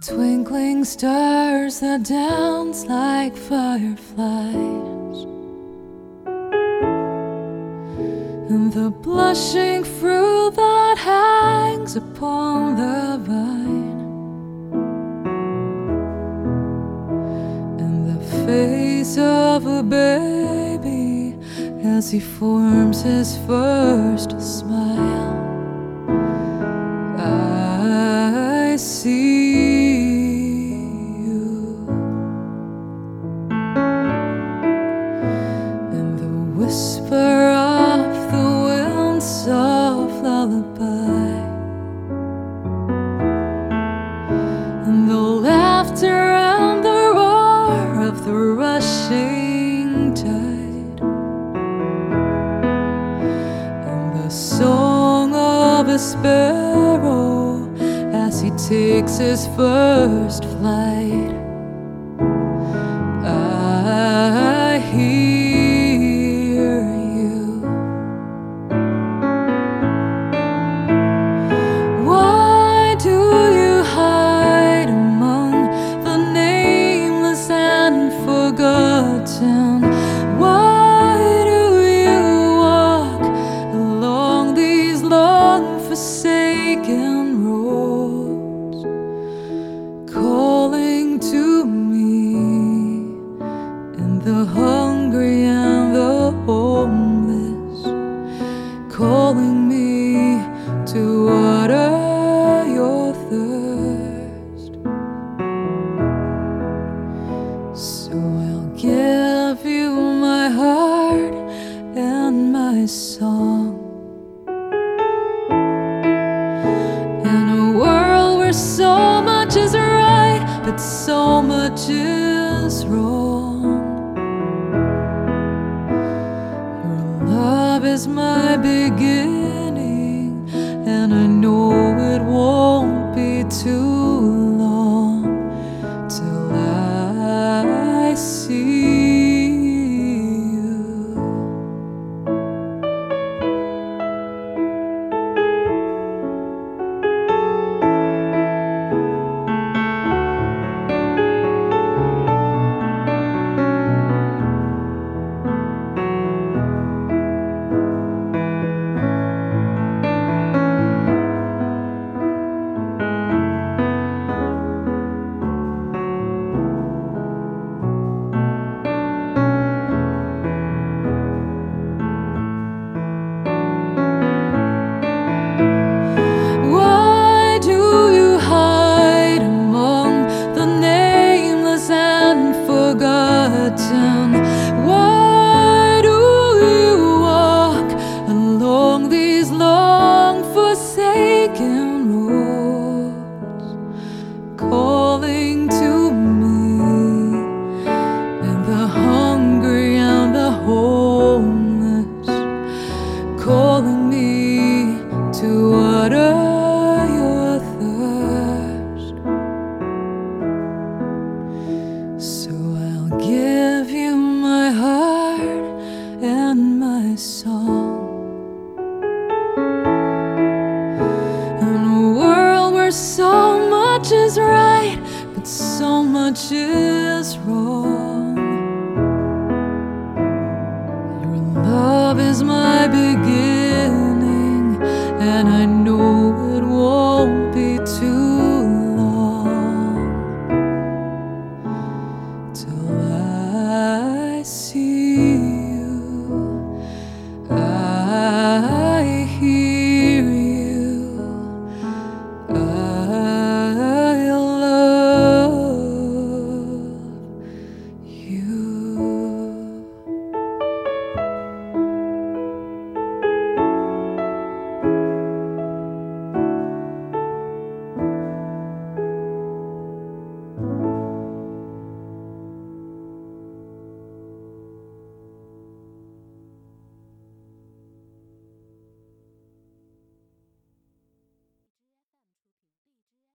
Twinkling stars that dance like fireflies, and the blushing fruit that hangs upon the vine, and the face of a baby as he forms his first smile. Whisper of the wind's soft lullaby and the laughter and the roar of the rushing tide and the song of a sparrow as he takes his first flight. Song. In a world where so much is right, but so much is wrong. Your love is my beginning, calling me to water your thirst. So I'll give you my heart and my song. In a world where so much is right, but so much is wrong.